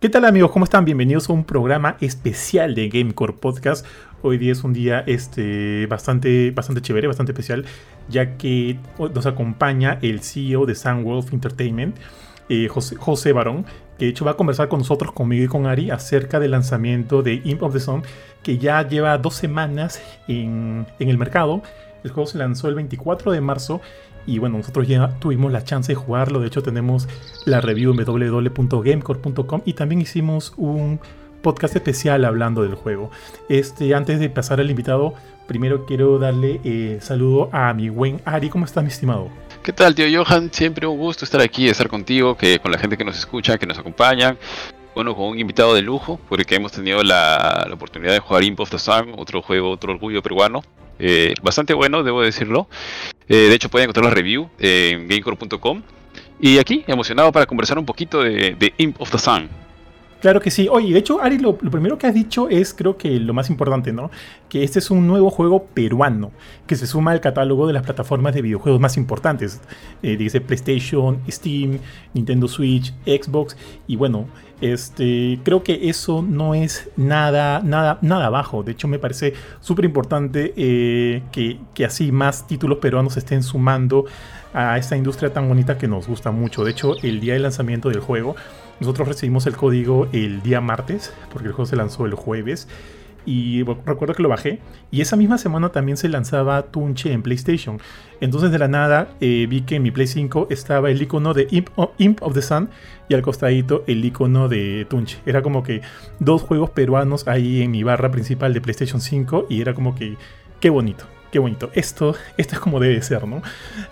¿Qué tal amigos? ¿Cómo están? Bienvenidos a un programa especial de Gamecore Podcast. Hoy día es un día este, bastante, bastante chévere, bastante especial, ya que nos acompaña el CEO de Sunwolf Entertainment, José, Barón, que de hecho va a conversar con nosotros, conmigo y con Ari, acerca del lanzamiento de Imp of the Sun, que ya lleva dos semanas en, en el mercado. El juego se lanzó el 24 de marzo y bueno, nosotros ya tuvimos la chance de jugarlo. De hecho, tenemos la review en www.gamecore.com y también hicimos un podcast especial hablando del juego. Este, antes de pasar al invitado, primero quiero darle eh, saludo a mi buen Ari. ¿Cómo estás, mi estimado? ¿Qué tal, tío Johan? Siempre un gusto estar aquí, estar contigo, que con la gente que nos escucha, que nos acompaña. Bueno, con un invitado de lujo, porque hemos tenido la, oportunidad de jugar Imp of the Sun, otro juego, otro orgullo peruano. Eh, bastante bueno, debo decirlo. Eh, de hecho, pueden encontrar la review en gamecore.com. Y aquí, emocionado para conversar un poquito de, de Imp of the Sun. Claro que sí. Oye, de hecho, Ari, lo, primero que has dicho es, creo que lo más importante, ¿no? Que este es un nuevo juego peruano que se suma al catálogo de las plataformas de videojuegos más importantes. Eh, dice PlayStation, Steam, Nintendo Switch, Xbox. Y bueno, este, creo que eso no es nada, nada, nada bajo. De hecho, me parece súper importante eh, que, que así más títulos peruanos estén sumando a esta industria tan bonita que nos gusta mucho. De hecho, el día de lanzamiento del juego nosotros recibimos el código el día martes, porque el juego se lanzó el jueves. Y recuerdo que lo bajé. Y esa misma semana también se lanzaba Tunche en PlayStation. Entonces de la nada eh, vi que en mi Play 5 estaba el icono de Imp, of the Sun y al costadito el icono de Tunche. Era como que dos juegos peruanos ahí en mi barra principal de PlayStation 5 y era como que qué bonito. Qué bonito. Esto, esto es como debe ser, ¿no?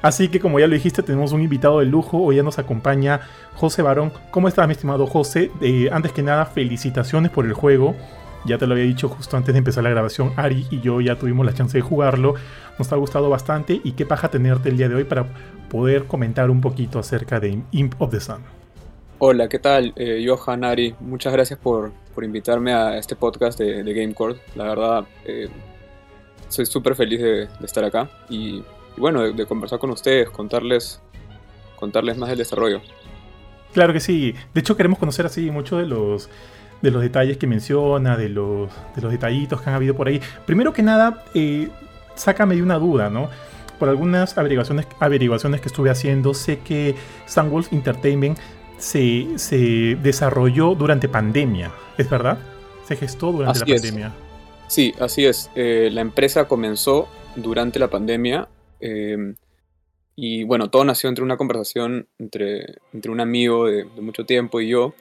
Así que como ya lo dijiste, tenemos un invitado de lujo. Hoy ya nos acompaña José Barón. ¿Cómo estás, mi estimado José? Eh, antes que nada, felicitaciones por el juego. Ya te lo había dicho justo antes de empezar la grabación. Ari y yo ya tuvimos la chance de jugarlo. Nos ha gustado bastante y qué paja tenerte el día de hoy para poder comentar un poquito acerca de Imp of the Sun. Hola, ¿qué tal? Eh, Johan, Ari, muchas gracias por, por, invitarme a este podcast de, de Gamecore. La verdad, eh, soy súper feliz de, estar acá y, bueno, de, conversar con ustedes, contarles, contarles más del desarrollo. Claro que sí. De hecho, queremos conocer así mucho de los, de los detalles que menciona, de los, de los detallitos que han habido por ahí. Primero que nada, eh, sácame de una duda, ¿no? Por algunas averiguaciones, averiguaciones que estuve haciendo, sé que Sunwolf Entertainment se, se desarrolló durante pandemia, ¿es verdad? Se gestó durante la pandemia. Sí, así es. Eh, la empresa comenzó durante la pandemia em, y bueno, todo nació entre una conversación entre, un amigo de, mucho tiempo y yo.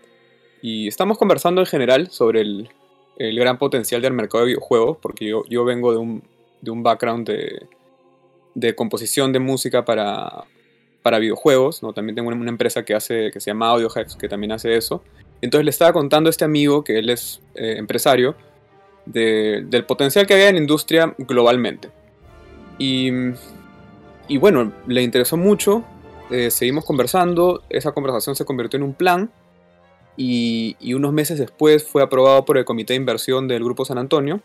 Y estamos conversando en general sobre el, gran potencial del mercado de videojuegos, porque yo, vengo de un, de un background de, composición de música para, para videojuegos, ¿no? También tengo una empresa que, hace, que se llama AudioHacks, que también hace eso. Entonces le estaba contando a este amigo, que él es eh, empresario, del potencial que había en la industria globalmente. Y, y bueno, le interesó mucho, eh, seguimos conversando, esa conversación se convirtió en un plan y, y, unos meses después fue aprobado por el Comité de Inversión del Grupo San Antonio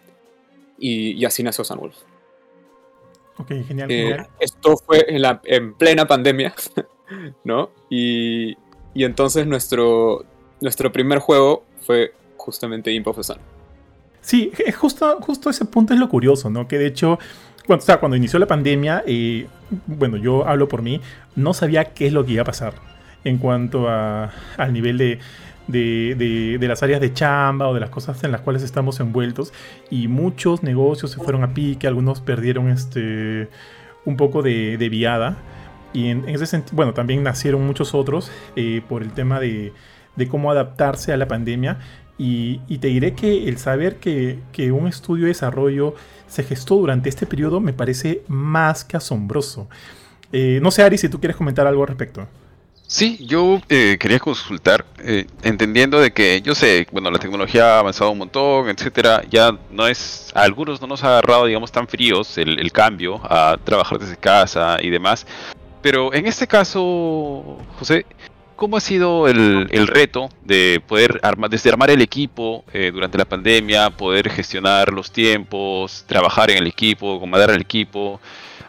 y, y así nació Sunwolf. Ok, genial. Eh, esto fue en, la, en plena pandemia, ¿no? Y, y, entonces nuestro, nuestro primer juego fue justamente Imp of the Sun. Sí, es justo, justo ese punto es lo curioso, ¿no? Que de hecho, cuando, inició la pandemia, eh, bueno, yo hablo por mí, no sabía qué es lo que iba a pasar en cuanto a, al nivel de, de, de, las áreas de chamba o de las cosas en las cuales estamos envueltos. Y muchos negocios se fueron a pique, algunos perdieron este, un poco de, de viada. Y en, ese sentido, bueno, también nacieron muchos otros eh, por el tema de, de cómo adaptarse a la pandemia. Y, te diré que el saber que, un estudio de desarrollo se gestó durante este periodo me parece más que asombroso. Eh, no sé, Ari, si tú quieres comentar algo al respecto. Sí, yo eh, quería consultar, eh, entendiendo de que yo sé, bueno, la tecnología ha avanzado un montón, etcétera, ya no es, algunos no nos ha agarrado, digamos, tan fríos el cambio a trabajar desde casa y demás, pero en este caso, José, ¿cómo ha sido el, reto de poder armar, el equipo eh, durante la pandemia, poder gestionar los tiempos, trabajar en el equipo, comandar al equipo,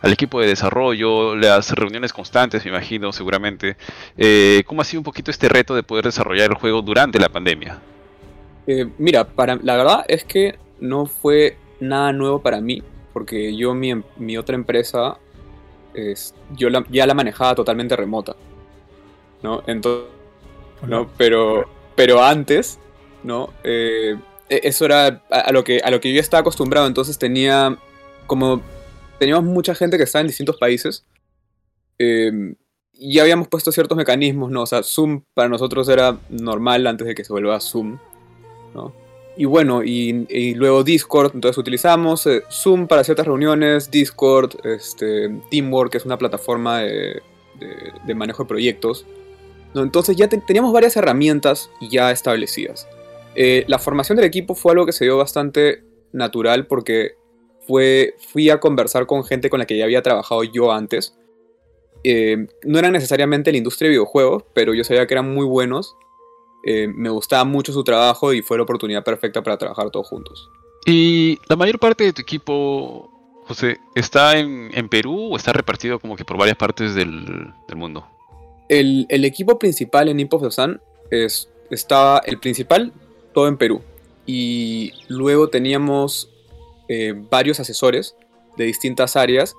al equipo de desarrollo, las reuniones constantes, me imagino, seguramente. Eh, ¿Cómo ha sido un poquito este reto de poder desarrollar el juego durante la pandemia? Eh, mira, para, la verdad es que no fue nada nuevo para mí, porque yo mi, mi otra empresa es, yo ya la manejaba totalmente remota. ¿No? Entonces, ¿no? Pero, pero antes, ¿no? Eh, e, eso era a, lo que, a lo que yo estaba acostumbrado, entonces tenía como... Teníamos mucha gente que estaba en distintos países em, y habíamos puesto ciertos mecanismos, ¿no? O sea, Zoom para nosotros era normal antes de que se vuelva Zoom, ¿no? Y bueno, y, luego Discord, entonces utilizamos eh, Zoom para ciertas reuniones, Discord, este, Teamwork, que es una plataforma de, manejo de proyectos. ¿No? Entonces ya teníamos varias herramientas ya establecidas. Eh, la formación del equipo fue algo que se dio bastante natural porque fui a conversar con gente con la que ya había trabajado yo antes. Eh, no eran necesariamente la industria de videojuegos, pero yo sabía que eran muy buenos eh, me gustaba mucho su trabajo y fue la oportunidad perfecta para trabajar todos juntos. ¿Y la mayor parte de tu equipo, José, está en, Perú o está repartido como que por varias partes del, mundo? El, equipo principal en Imp of the Sun es, estaba el principal todo en Perú y luego teníamos eh, varios asesores de distintas áreas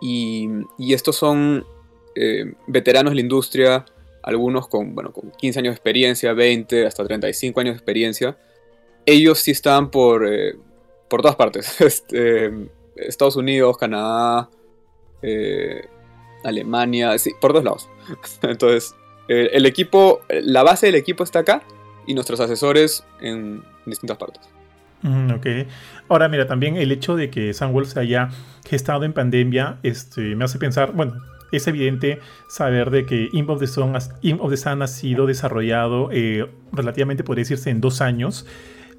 y, estos son eh, veteranos de la industria, algunos con, bueno, con 15 años de experiencia, 20, hasta 35 años de experiencia. Ellos sí están por, eh, por todas partes. Este, Estados Unidos, Canadá, Alemania, sí, por todos lados. Entonces, el equipo, la base del equipo está acá y nuestros asesores en distintas partes. Mm, ok. Ahora, mira, también el hecho de que Sunwolf se haya gestado en pandemia este, me hace pensar, bueno, es evidente saber de que Imp of the Sun, ha sido desarrollado eh, relativamente, podría decirse, en dos años,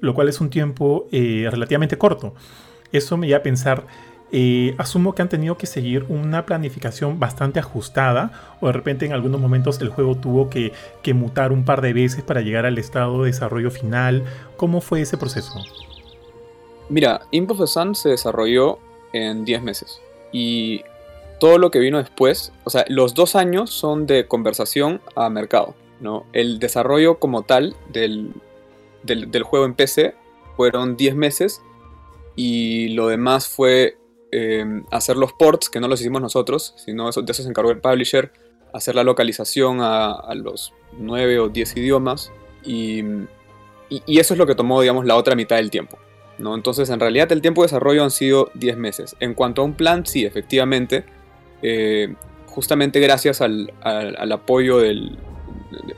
lo cual es un tiempo eh, relativamente corto. Eso me lleva a pensar, asumo que han tenido que seguir una planificación bastante ajustada o de repente en algunos momentos el juego tuvo que, mutar un par de veces para llegar al estado de desarrollo final. ¿Cómo fue ese proceso? Mira, Imp of Sun se desarrolló en 10 meses y todo lo que vino después, o sea, los dos años son de conversación a mercado, ¿no? El desarrollo como tal del, del, juego en PC fueron 10 meses y lo demás fue em, hacer los ports, que no los hicimos nosotros, sino de eso se encargó el publisher, hacer la localización a, los 9 o 10 idiomas y, eso es lo que tomó, digamos, la otra mitad del tiempo. ¿no? Entonces, en realidad, el tiempo de desarrollo han sido 10 meses. En cuanto a un plan, sí, efectivamente, eh, justamente gracias al, apoyo del,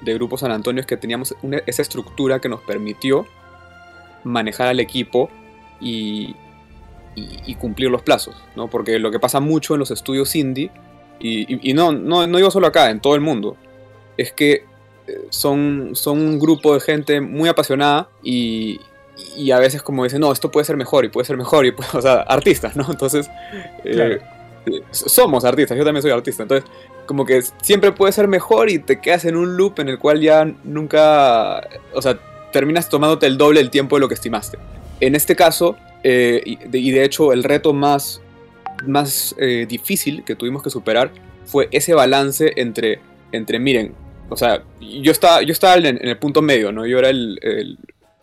de, Grupo San Antonio es que teníamos esa estructura que nos permitió manejar al equipo y, cumplir los plazos, ¿no? Porque lo que pasa mucho en los estudios indie, y, no, no, no, digo solo acá, en todo el mundo, es que eh, son, son un grupo de gente muy apasionada y, a veces como dicen, no, esto puede ser mejor y puede ser mejor, y o sea, artistas, ¿no? Entonces, eh, somos artistas, yo también soy artista, entonces como que siempre puede ser mejor y te quedas en un loop en el cual ya nunca, o sea, terminas tomándote el doble del tiempo de lo que estimaste. En este caso, eh, y, de, hecho el reto más, más eh, difícil que tuvimos que superar fue ese balance entre, entre miren, o sea, yo estaba, yo estaba en, el punto medio, ¿no? Yo era el,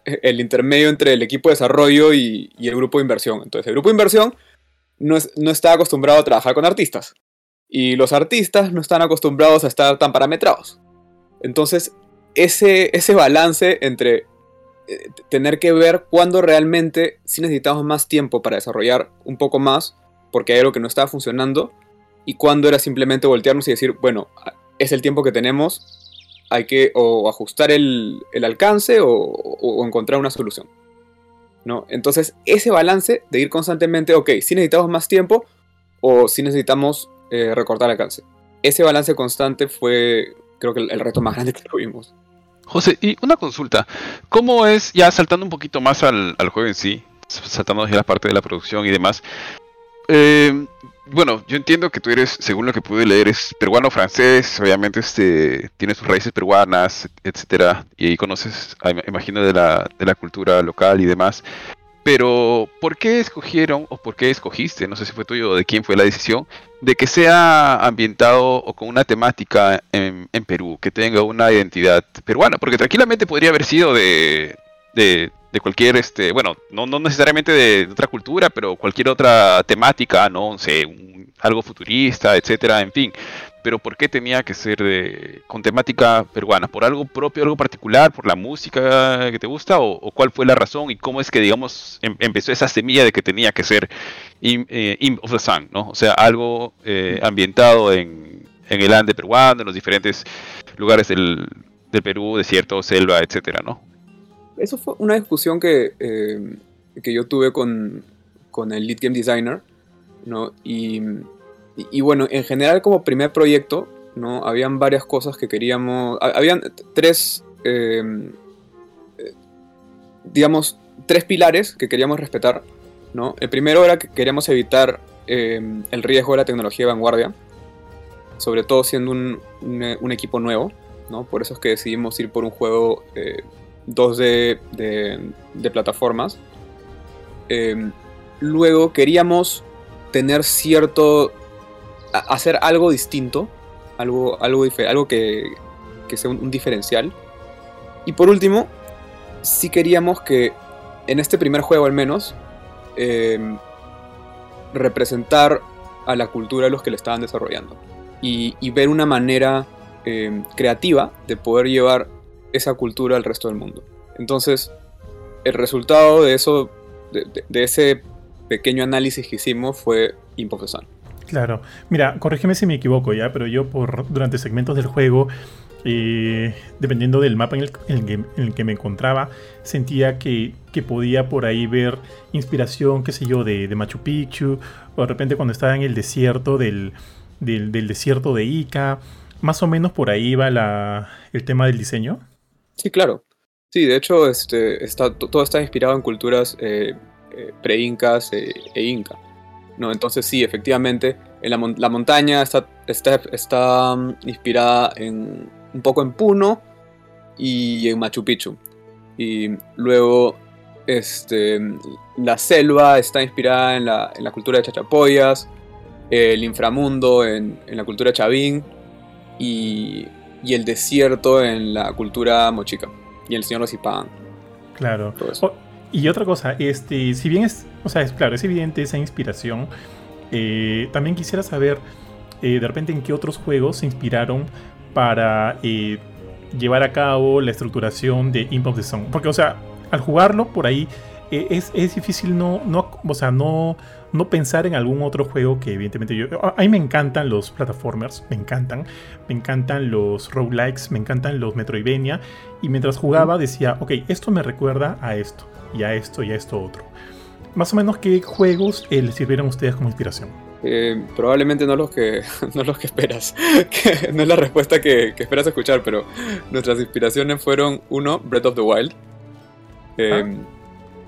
el, intermedio entre el equipo de desarrollo y, y el grupo de inversión. Entonces, el grupo de inversión no, está acostumbrado a trabajar con artistas. Y los artistas no están acostumbrados a estar tan parametrados. Entonces, ese, ese balance entre eh, tener que ver cuándo realmente si necesitamos más tiempo para desarrollar un poco más, porque hay algo que no estaba funcionando, y cuándo era simplemente voltearnos y decir, bueno, es el tiempo que tenemos, hay que o ajustar el, alcance o encontrar una solución. ¿no? Entonces, ese balance de ir constantemente, ok, si necesitamos más tiempo o si necesitamos eh, recortar alcance. Ese balance constante fue, creo que el, reto más grande que tuvimos. José, y una consulta, ¿cómo es, ya saltando un poquito más al, juego en sí, saltando hacia la parte de la producción y demás, eh, bueno, yo entiendo que tú eres, según lo que pude leer, es peruano-francés, obviamente este, tiene sus raíces peruanas, etcétera, y conoces, imagino, de la, de la cultura local y demás. Pero, ¿por qué escogieron o por qué escogiste, no sé si fue tuyo o de quién fue la decisión, de que sea ambientado o con una temática en, Perú, que tenga una identidad peruana? Porque tranquilamente podría haber sido de, de, cualquier, este, bueno, no, no necesariamente de, otra cultura, pero cualquier otra temática, no sé, algo futurista, etcétera, en fin pero ¿por qué tenía que ser con temática peruana? ¿Por algo propio, algo particular, por la música que te gusta o, cuál fue la razón y cómo es que, digamos, em, empezó esa semilla de que tenía que ser Im, eh, of the Sun, ¿no? O sea, algo eh, ambientado en, el Ande peruano, en los diferentes lugares del, Perú, desierto, selva, etcétera, ¿no? Eso fue una discusión que, eh, que yo tuve con, con el lead game designer, ¿no? Y y, bueno, en general como primer proyecto, ¿no? Habían varias cosas que queríamos... Habían tres, em, eh, digamos, tres pilares que queríamos respetar, ¿no? El primero era que queríamos evitar em, el riesgo de la tecnología de vanguardia, sobre todo siendo un, un, equipo nuevo, ¿no? Por eso es que decidimos ir por un juego 2D eh, de, de, plataformas. Em, luego queríamos tener cierto hacer algo distinto, algo, algo, algo que, sea un, diferencial. Y por último, si queríamos que en este primer juego al menos, em, representar a la cultura de los que le estaban desarrollando. Y, ver una manera em, creativa de poder llevar esa cultura al resto del mundo. Entonces, el resultado de eso, de, ese pequeño análisis que hicimos fue Imposesan. Claro. Mira, corrígeme si me equivoco ya, pero yo por durante segmentos del juego, eh, dependiendo del mapa en el, que, me encontraba, sentía que, podía por ahí ver inspiración, qué sé yo, de, Machu Picchu, o de repente cuando estaba en el desierto del, desierto de Ica. Más o menos por ahí va el tema del diseño. Sí, claro. Sí, de hecho, este, está, todo está inspirado en culturas eh, eh, pre-incas e inca. ¿No? Entonces sí, efectivamente, en la, montaña está, está, está, mm, inspirada en, un poco en Puno y en Machu Picchu. Y luego este, la selva está inspirada en la, en la cultura de Chachapoyas, el inframundo en, en la cultura Chavín y, y, el desierto en la cultura mochica y el señor Ocipán. Claro. Y otra cosa, este, si bien es, o sea, es claro, es evidente esa inspiración, eh, también quisiera saber eh, de repente en qué otros juegos se inspiraron para eh, llevar a cabo la estructuración de Imp the Song. Porque, o sea, al jugarlo por ahí es, difícil no, no, o sea, no, no pensar en algún otro juego que evidentemente yo... A mí me encantan los platformers, me encantan. Me encantan los roguelikes, me encantan los Metroidvania. Y mientras jugaba decía, ok, esto me recuerda a esto, y a esto, y a esto otro. Más o menos, ¿qué juegos eh, les sirvieron a ustedes como inspiración? Eh, probablemente no los que, no los que esperas. no es la respuesta que, esperas escuchar, pero nuestras inspiraciones fueron, uno, Breath of the Wild, eh, ah.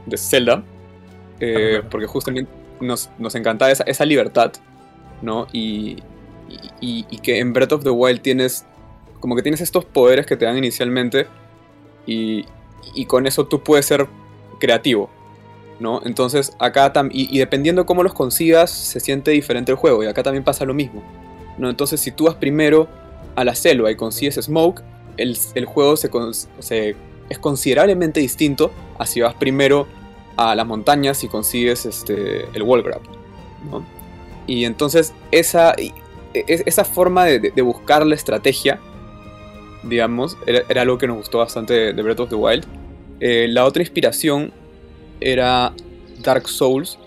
de Zelda, ah, porque justamente nos, nos esa, esa, libertad, ¿no? Y, y, que en Breath of the Wild tienes, como que tienes estos poderes que te dan inicialmente y, y con eso tú puedes ser creativo, ¿no? Entonces acá también, y, dependiendo cómo los consigas, se siente diferente el juego, y acá también pasa lo mismo, ¿no? Entonces si tú vas primero a la selva y consigues Smoke, el, el juego se, se, es considerablemente distinto a si vas primero a las montañas y consigues este, el wall grab. Y entonces esa, e, esa forma de, buscar la estrategia, digamos, era, algo que nos gustó bastante de Breath of the Wild. Eh, la otra inspiración era Dark Souls,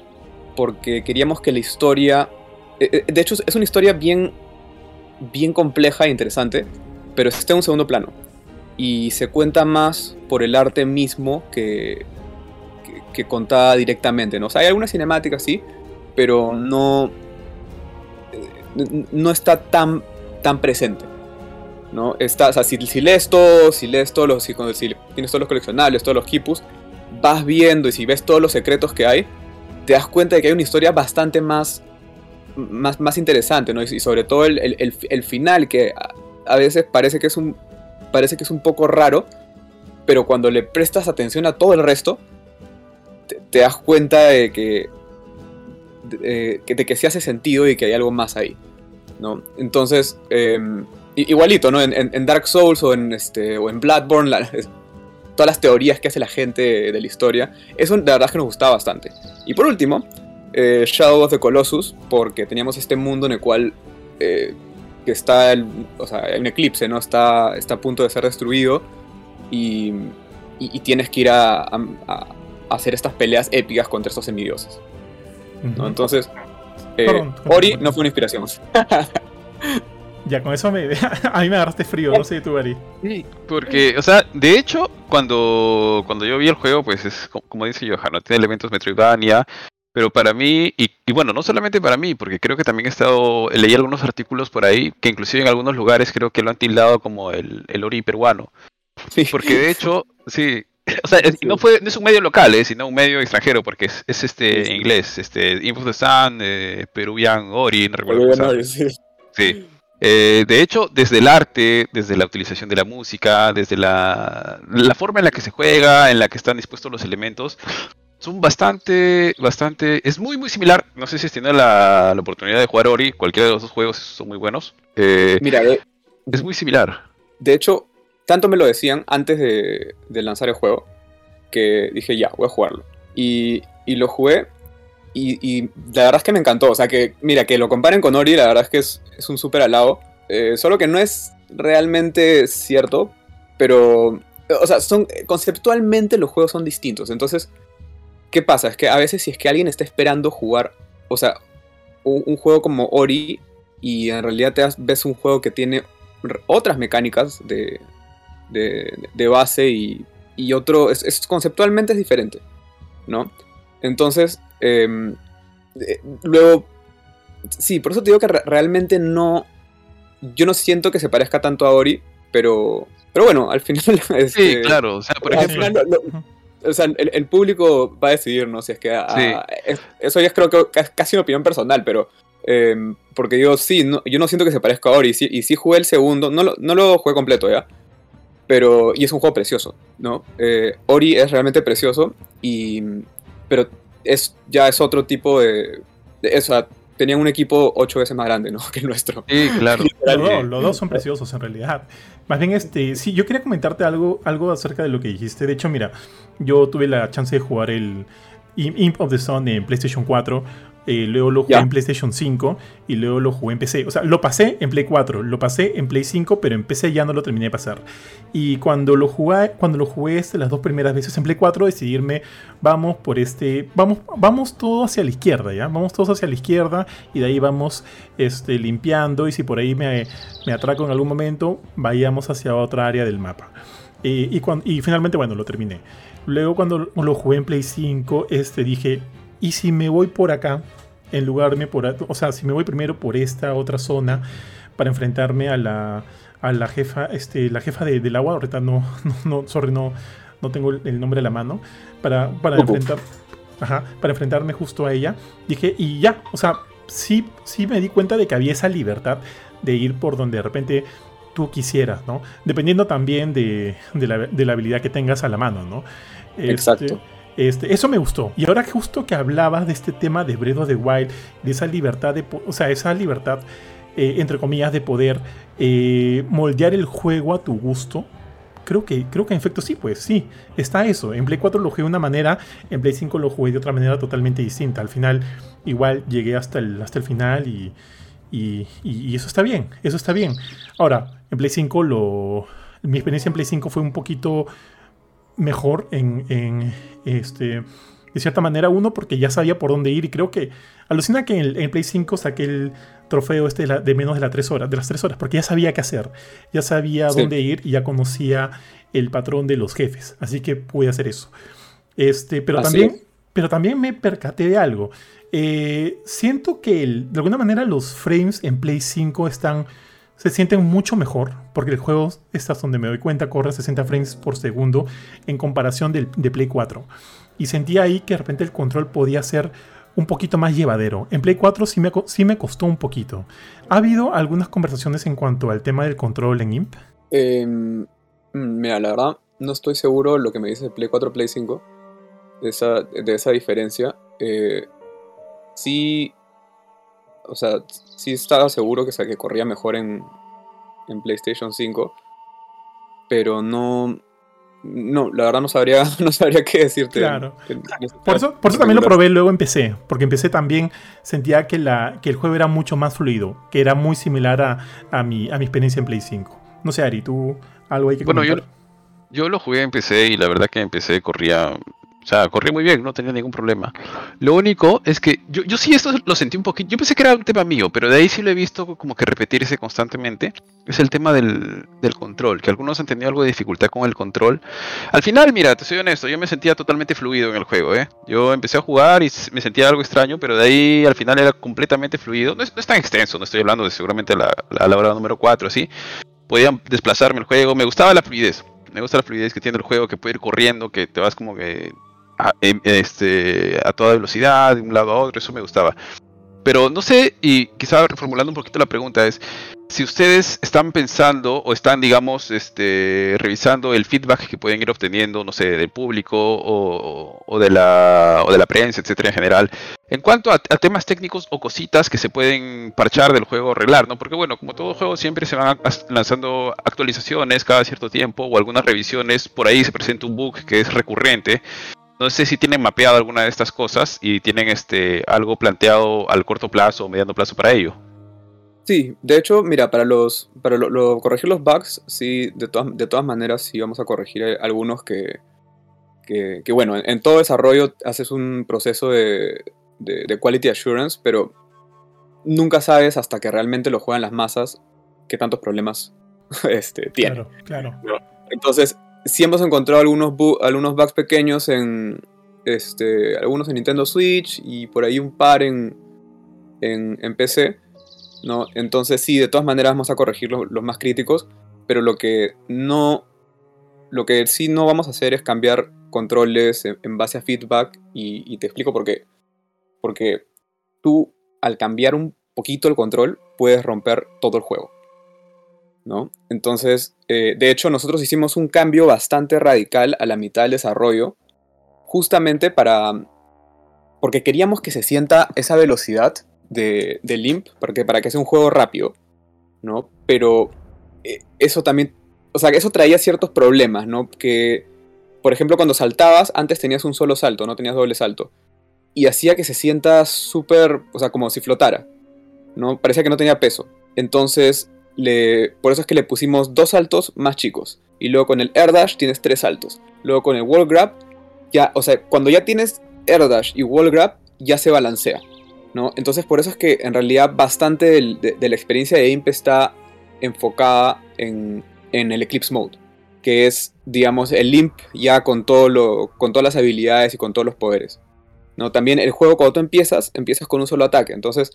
porque queríamos que la historia... Eh, de hecho, es una historia bien, bien compleja e interesante, pero está en un segundo plano. Y se cuenta más por el arte mismo que, que, contada directamente. ¿no? hay alguna cinemática, sí, pero no, eh, no está tan, tan presente. ¿no? Está, si, lees todo, si lees todos los, si, tienes todos los coleccionables, todos los kipus, vas viendo y si ves todos los secretos que hay, te das cuenta de que hay una historia bastante más, más, más interesante, ¿no? Y sobre todo el, el, el, final, que a, veces parece que, es un, parece que es un poco raro, pero cuando le prestas atención a todo el resto, te, das cuenta de que, de, que, de que se hace sentido y que hay algo más ahí, ¿no? Entonces, em, igualito, ¿no? En, Dark Souls o en, este, o en Bloodborne, todas las teorías que hace la gente de la historia, eso de verdad que nos gustaba bastante. Y por último, eh, Shadow of the Colossus, porque teníamos este mundo en el cual eh, que está, el, o sea, un eclipse, ¿no? Está, está a punto de ser destruido y, tienes que ir a, hacer estas peleas épicas contra estos semidioses. ¿no? Entonces, eh, Ori no fue una inspiración. Ya, con eso me, a mí me agarraste frío, no sé tú, Ari. Sí, porque, o sea, de hecho, cuando, cuando yo vi el juego, pues es como dice Johan, ¿no? tiene elementos Metroidvania, pero para mí, y, bueno, no solamente para mí, porque creo que también he estado, leí algunos artículos por ahí, que inclusive en algunos lugares creo que lo han tildado como el, el Ori peruano. Sí. Porque de hecho, sí, o sea, no, fue, no es un medio local, eh, sino un medio extranjero, porque es, es este inglés, este Info de Sun, eh, Peruvian Ori, no recuerdo. sí. sí. Eh, de hecho, desde el arte, desde la utilización de la música, desde la, la, forma en la que se juega, en la que están dispuestos los elementos, son bastante, bastante, es muy, muy similar. No sé si has tenido la, la oportunidad de jugar Ori, cualquiera de los dos juegos son muy buenos. Eh, Mira, es muy similar. De hecho, tanto me lo decían antes de, lanzar el juego, que dije, ya, voy a jugarlo. Y, lo jugué y, la verdad es que me encantó. O sea, que mira, que lo comparen con Ori, la verdad es que es, es un súper alado. Eh, solo que no es realmente cierto, pero. O sea, son, conceptualmente los juegos son distintos. Entonces, ¿qué pasa? Es que a veces, si es que alguien está esperando jugar, o sea, un, juego como Ori, y en realidad te ves un juego que tiene otras mecánicas de, de, base y, y otro. Es, es, conceptualmente es diferente, ¿no? Entonces, Em, eh, luego, sí, por eso te digo que realmente no. Yo no siento que se parezca tanto a Ori, pero. Pero bueno, al final. sí, este, claro. O sea, por ejemplo. o sea, el, público va a decidir, ¿no? Si es que. eso ya es creo que es casi una opinión personal, pero. Em, porque digo, sí, yo no siento que se parezca a Ori. Y sí, jugué el segundo. No lo, no lo jugué completo, ¿ya? Pero. Y es un juego precioso, ¿no? Eh, Ori es realmente precioso. Y. Pero es, ya es otro tipo de, eso. tenían un equipo ocho veces más grande, ¿no? Que el nuestro. Sí, claro. los, dos, son preciosos en realidad. Más bien, este, sí, yo quería comentarte algo, algo acerca de lo que dijiste. De hecho, mira, yo tuve la chance de jugar el Imp of the Sun en PlayStation 4 eh, luego lo jugué en PlayStation 5 y luego lo jugué en PC. O sea, lo pasé en Play 4, lo pasé en Play 5, pero en PC ya no lo terminé de pasar. Y cuando lo jugué, cuando lo jugué este, las dos primeras veces en Play 4, decidirme, vamos por este, vamos, vamos todo hacia la izquierda, ¿ya? Vamos todos hacia la izquierda y de ahí vamos este, limpiando y si por ahí me, me atraco en algún momento, vayamos hacia otra área del mapa. Eh, y, cuando, y finalmente, bueno, lo terminé. Luego cuando lo jugué en Play 5, este, dije, y si me voy por acá, en lugar de por, o sea, si me voy primero por esta otra zona para enfrentarme a la, a la jefa, este, la jefa de, del agua, ahorita no, no, sorry, no, no tengo el nombre a la mano, para, para enfrentar, ajá, para enfrentarme justo a ella, dije, y ya, o sea, sí, sí me di cuenta de que había esa libertad de ir por donde de repente tú quisieras, ¿no? Dependiendo también de, de, la, de la, habilidad que tengas a la mano, ¿no? Exacto. Este, este, eso me gustó. Y ahora justo que hablabas de este tema de of the Wild, de esa libertad, de, o sea, esa libertad, eh, entre comillas, de poder eh, moldear el juego a tu gusto, creo que, creo que en efecto sí, pues sí, está eso. En Play 4 lo jugué de una manera, en Play 5 lo jugué de otra manera totalmente distinta. Al final, igual llegué hasta el, hasta el final y, y, eso está bien, eso está bien. Ahora, en Play 5 lo... Mi experiencia en Play 5 fue un poquito mejor en, este, de cierta manera, uno, porque ya sabía por dónde ir y creo que alucina que en el, Play 5 saqué el trofeo este de, menos de, las tres horas, de las 3 horas, porque ya sabía qué hacer, ya sabía dónde ir y ya conocía el patrón de los jefes, así que pude hacer eso. Este, pero, también, pero también me percaté de algo. Eh, siento que de alguna manera los frames en Play 5 están se sienten mucho mejor, porque el juego, estas donde me doy cuenta, corre 60 frames por segundo en comparación del, de Play 4. Y sentía ahí que de repente el control podía ser un poquito más llevadero. En Play 4 sí me, sí me costó un poquito. ¿Ha habido algunas conversaciones en cuanto al tema del control en IMP? Em, mira, la verdad, no estoy seguro lo que me dice Play 4, Play 5, de esa, de esa diferencia. Eh, sí, o sea, sí estaba seguro que, que corría mejor en, en PlayStation 5, pero no, no, la verdad no sabría, no sabría qué decirte. Claro. por eso, por eso también lo probé luego en PC, porque en PC también sentía que, la, que el juego era mucho más fluido, que era muy similar a, a, mi, a mi experiencia en Play 5. No sé, Ari, ¿tú algo hay que Bueno, yo, yo lo jugué en PC y la verdad que en PC corría o sea, corría muy bien, no tenía ningún problema. Lo único es que yo, yo sí esto lo sentí un poquito. Yo pensé que era un tema mío, pero de ahí sí lo he visto como que repetirse constantemente. Es el tema del, del control, que algunos han tenido algo de dificultad con el control. Al final, mira, te soy honesto, yo me sentía totalmente fluido en el juego, ¿eh? Yo empecé a jugar y me sentía algo extraño, pero de ahí al final era completamente fluido. No es, tan extenso, no estoy hablando de seguramente la, la, la hora número 4, así. Podía desplazarme el juego, me gustaba la fluidez. Me gusta la fluidez que tiene el juego, que puede ir corriendo, que te vas como que a, este, a toda velocidad, de un lado a otro, eso me gustaba. Pero no sé, y quizá reformulando un poquito la pregunta es, si ustedes están pensando o están, digamos, este, revisando el feedback que pueden ir obteniendo, no sé, del público o, de, la, o de la prensa, etcétera, en general, en cuanto a, temas técnicos o cositas que se pueden parchar del juego o arreglar, ¿no? Porque, bueno, como todo juego, siempre se van lanzando actualizaciones cada cierto tiempo o algunas revisiones, por ahí se presenta un bug que es recurrente no sé si tienen mapeado alguna de estas cosas y tienen este algo planteado al corto plazo o mediano plazo para ello. Sí, de hecho, mira, para los para lo, corregir los bugs, sí, de todas, de todas maneras sí vamos a corregir algunos que, que, bueno, en, todo desarrollo haces un proceso de, de, quality assurance, pero nunca sabes hasta que realmente lo juegan las masas qué tantos problemas este, tienen. Claro, claro. Entonces, sí hemos encontrado algunos, algunos bugs pequeños en, este, algunos en Nintendo Switch y por ahí un par en, en, PC. ¿no? Entonces sí, de todas maneras vamos a corregir los, más críticos, pero lo que no... Lo que sí no vamos a hacer es cambiar controles en, base a feedback y te explico por qué. Porque tú al cambiar un poquito el control puedes romper todo el juego. ¿No? Entonces, eh, de hecho, nosotros hicimos un cambio bastante radical a la mitad del desarrollo, justamente para... porque queríamos que se sienta esa velocidad de, de Limp, porque, para que sea un juego rápido, ¿no? Pero eh, eso también, o sea, eso traía ciertos problemas, ¿no? Que, por ejemplo, cuando saltabas, antes tenías un solo salto, no tenías doble salto. Y hacía que se sienta súper, o sea, como si flotara, ¿no? Parecía que no tenía peso. Entonces, por eso es que le pusimos dos saltos más chicos. Y luego con el air dash tienes tres saltos. Luego con el wall grab, ya, o sea, cuando ya tienes air dash y wall grab, ya se balancea. ¿no? Entonces por eso es que en realidad bastante de, la experiencia de Imp está enfocada en, el Eclipse Mode. Que es, digamos, el Imp ya con, con todas las habilidades y con todos los poderes. ¿no? También el juego cuando tú empiezas, empiezas con un solo ataque. Entonces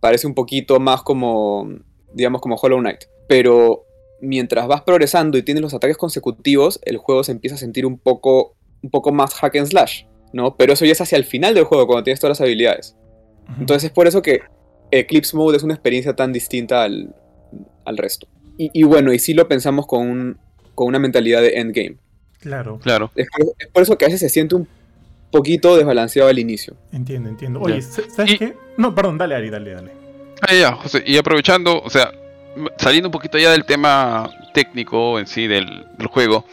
parece un poquito más como digamos como Hollow Knight. Pero mientras vas progresando y tienes los ataques consecutivos, el juego se empieza a sentir un poco, un poco más hack and slash, ¿no? Pero eso ya es hacia el final del juego, cuando tienes todas las habilidades. Entonces es por eso que Eclipse Mode es una experiencia tan distinta al, resto. Y, bueno, y sí lo pensamos con, con una mentalidad de endgame. Claro. Claro. Es por, eso que a veces se siente un poquito desbalanceado al inicio. Entiendo, entiendo. Oye, ¿sabes qué? No, perdón, dale, Ari, dale, dale. Ah, ya, José, y aprovechando, o sea, saliendo un poquito ya del tema técnico en sí del, juego,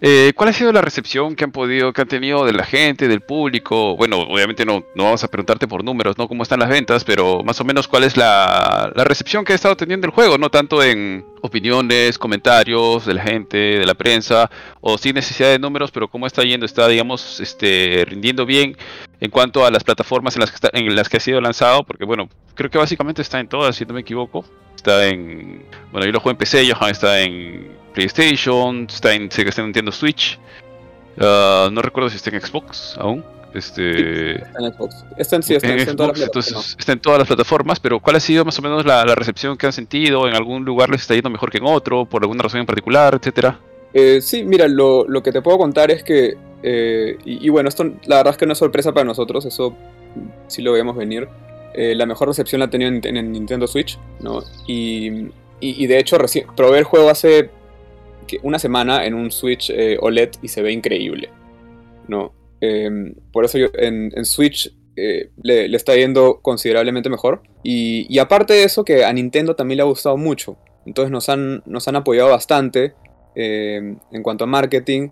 eh, ¿cuál ha sido la recepción que han podido, que han tenido de la gente, del público? Bueno, obviamente no, no vamos a preguntarte por números, ¿no? Cómo están las ventas, pero más o menos cuál es la, la recepción que ha estado teniendo el juego, no tanto en opiniones, comentarios de la gente, de la prensa, o sin necesidad de números, pero cómo está yendo, está, digamos, este, rindiendo bien en cuanto a las plataformas en las que, está, en las que ha sido lanzado, porque bueno, creo que básicamente está en todas, si no me equivoco. Está en. Bueno, yo lo juego en PC, Johan está en PlayStation, está en, sé que está en Nintendo Switch. Uh, no recuerdo si está en Xbox aún. Este... está en Xbox. Está en, sí, está, en, todas las entonces está en todas las plataformas, pero ¿cuál ha sido más o menos la, recepción que han sentido? ¿En algún lugar les está yendo mejor que en otro? ¿Por alguna razón en particular, etcétera? Eh, sí, mira, lo, lo, que te puedo contar es que, eh, y, bueno, esto la verdad es que no es sorpresa para nosotros, eso sí lo veíamos venir. Eh, la mejor recepción la ha tenido en, en el Nintendo Switch, ¿no? Y, y- de hecho probé el juego hace una semana en un Switch eh, OLED y se ve increíble, ¿no? Em, por eso en, en Switch le, está yendo considerablemente mejor. Y, y aparte de eso, que a Nintendo también le ha gustado mucho. Entonces nos han, nos han apoyado bastante em, en cuanto a marketing.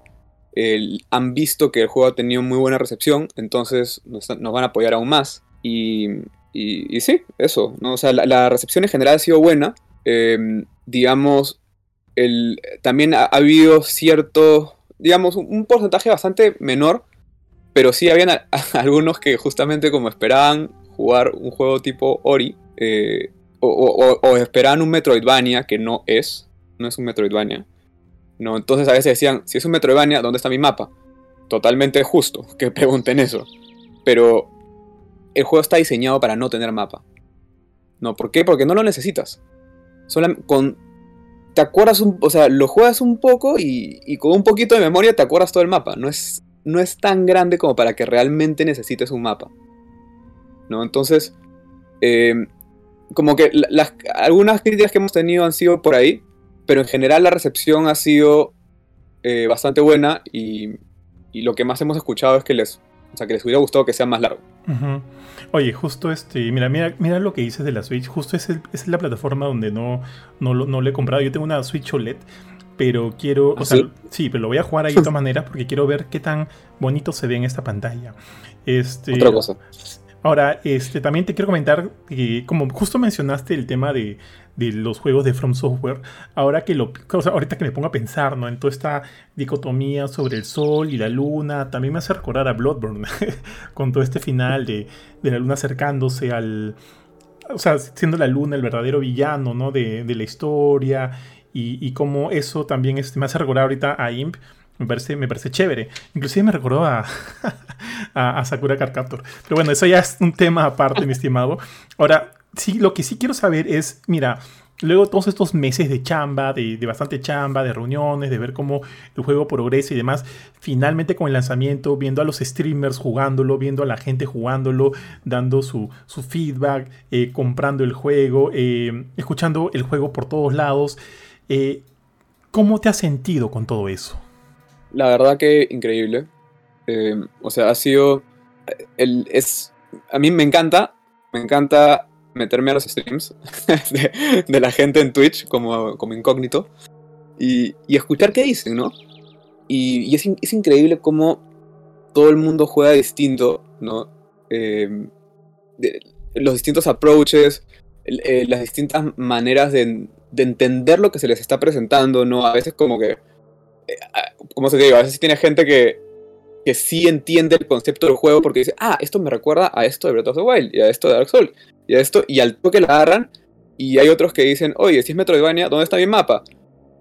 Han visto que el juego ha tenido muy buena recepción, entonces nos, van a apoyar aún más. Y, y- sí, eso. ¿no? O sea, la, recepción en general ha sido buena. Em, digamos, también ha, ha habido cierto, digamos, un, porcentaje bastante menor, pero sí habían algunos que justamente como esperaban jugar un juego tipo Ori, eh, o- o- o esperaban un Metroidvania, que no es, no es un Metroidvania. No, entonces a veces decían, si es un Metroidvania, ¿dónde está mi mapa? Totalmente justo que pregunten eso. Pero el juego está diseñado para no tener mapa. No, ¿por qué? Porque no lo necesitas. Solam- con, te acuerdas un, o sea, lo juegas un poco y, con un poquito de memoria te acuerdas todo el mapa. No es, no es tan grande como para que realmente necesites un mapa. ¿No? Entonces, eh, como que algunas críticas que hemos tenido han sido por ahí, pero en general la recepción ha sido eh, bastante buena y, y lo que más hemos escuchado es que les, o sea, que les hubiera gustado que sea más largo. Oye, justo este, mira, mira, mira lo que dices de la Switch. Justo es, el- es la plataforma donde no, no, lo- no lo he comprado. Yo tengo una Switch OLED, pero quiero, o ¿Ah, sea, sí? sí, pero lo voy a jugar ahí de todas maneras porque quiero ver qué tan bonito se ve en esta pantalla. Este, Otra cosa. Ahora, este, también te quiero comentar que, como justo mencionaste el tema de, de los juegos de From Software, ahora que lo, o sea, ahorita que me pongo a pensar, ¿no? En toda esta dicotomía sobre el sol y la luna, también me hace recordar a Bloodborne, con todo este final de, de la luna acercándose al, o sea, siendo la luna el verdadero villano, ¿no? De, de la historia y, y cómo eso también este, me hace recordar ahorita a Imp. Me parece, me parece chévere. Inclusive me recordó a, a, Sakura Card Captor. Pero bueno, eso ya es un tema aparte, mi estimado. Ahora, sí, lo que sí quiero saber es, mira, luego todos estos meses de chamba, de, de bastante chamba, de reuniones, de ver cómo el juego progresa y demás, finalmente con el lanzamiento, viendo a los streamers jugándolo, viendo a la gente jugándolo, dando su, su feedback, eh, comprando el juego, eh, escuchando el juego por todos lados. eh, ¿Cómo te has sentido con todo eso? La verdad que increíble. Eh, o sea, ha sido. El, es, a mí me encanta. Me encanta meterme a los streams de, la gente en Twitch como, como incógnito. Y, y escuchar qué dicen, ¿no? Y, es, es increíble cómo todo el mundo juega distinto, ¿no? Eh, los distintos approaches, eh, las distintas maneras de, de entender lo que se les está presentando, ¿no? A veces como que como se te a veces tiene gente que, que sí entiende el concepto del juego porque dice, ah, esto me recuerda a esto de Breath of the Wild, y a esto de Dark Souls, y a esto, y al toque la agarran, y hay otros que dicen, oye, si es Metroidvania, ¿dónde está mi mapa?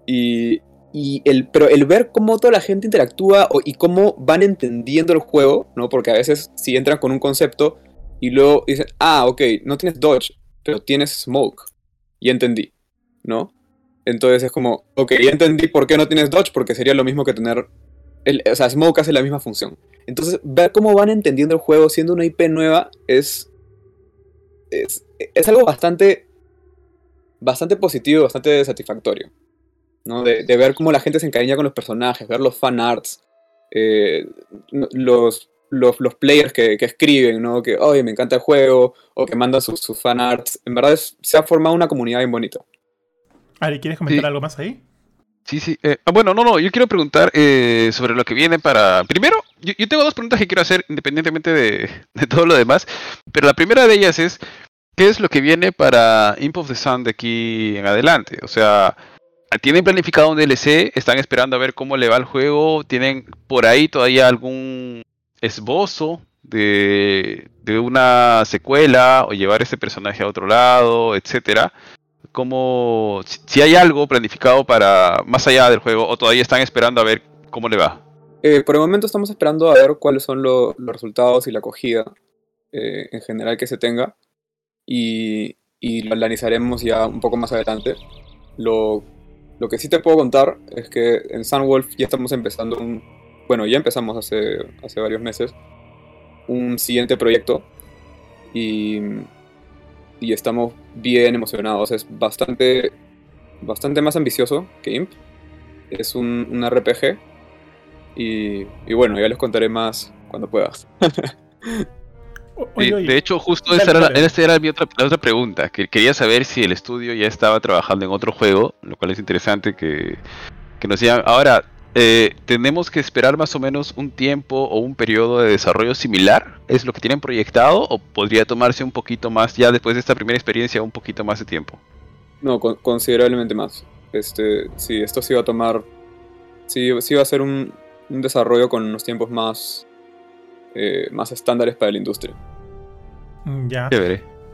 Y, y el, pero el ver cómo toda la gente interactúa o- y cómo van entendiendo el juego, ¿no? Porque a veces si entran con un concepto y luego dicen, ah, ok, no tienes dodge, pero tienes smoke, y entendí, ¿no? Entonces es como, ok, ya entendí por qué no tienes dodge, porque sería lo mismo que tener. El, o sea, Smoke hace la misma función. Entonces, ver cómo van entendiendo el juego siendo una IP nueva es. Es, es algo bastante. Bastante positivo, bastante satisfactorio. ¿no? De, ver cómo la gente se encariña con los personajes, ver los fan arts, eh, los, los, los players que, que escriben, ¿no? Que, oye, me encanta el juego, o que mandan sus, sus fan arts. En verdad, se ha formado una comunidad bien bonita. Ari, ¿quieres comentar Sí. algo más ahí? Sí, sí. eh, ah, bueno, no, no, yo quiero preguntar eh, sobre lo que viene para... Primero, yo, yo tengo dos preguntas que quiero hacer independientemente de, de todo lo demás, pero la primera de ellas es, ¿qué es lo que viene para Imp of the Sun de aquí en adelante? O sea, ¿tienen planificado un DLC? ¿Están esperando a ver cómo le va el juego? ¿Tienen por ahí todavía algún esbozo de, de una secuela o llevar ese personaje a otro lado, etcétera? Como si, si hay algo planificado para más allá del juego o todavía están esperando a ver cómo le va. Eh, por el momento estamos esperando a ver cuáles son lo- los resultados y la acogida eh, en general que se tenga y, y lo analizaremos ya un poco más adelante. Lo, lo que sí te puedo contar es que en Sunwolf ya estamos empezando un... Bueno, ya empezamos hace, hace varios meses un siguiente proyecto y, y estamos bien emocionados. Es bastante, bastante más ambicioso que Imp. Es un, un RPG. Y, y bueno, ya les contaré más cuando puedas. O- oye, oye. De hecho, justo dale, esa, era, dale. esa era, mi otra, la otra pregunta. Que quería saber si el estudio ya estaba trabajando en otro juego, lo cual es interesante que, que nos digan. Ahora, eh, ¿tenemos que esperar más o menos un tiempo o un periodo de desarrollo similar? ¿Es lo que tienen proyectado o podría tomarse un poquito más, ya después de esta primera experiencia, un poquito más de tiempo? No, con, considerablemente más. Este, sí, esto sí va a tomar. Sí, sí va a ser un, un desarrollo con unos tiempos más. Eh, más estándares para la industria. Ya.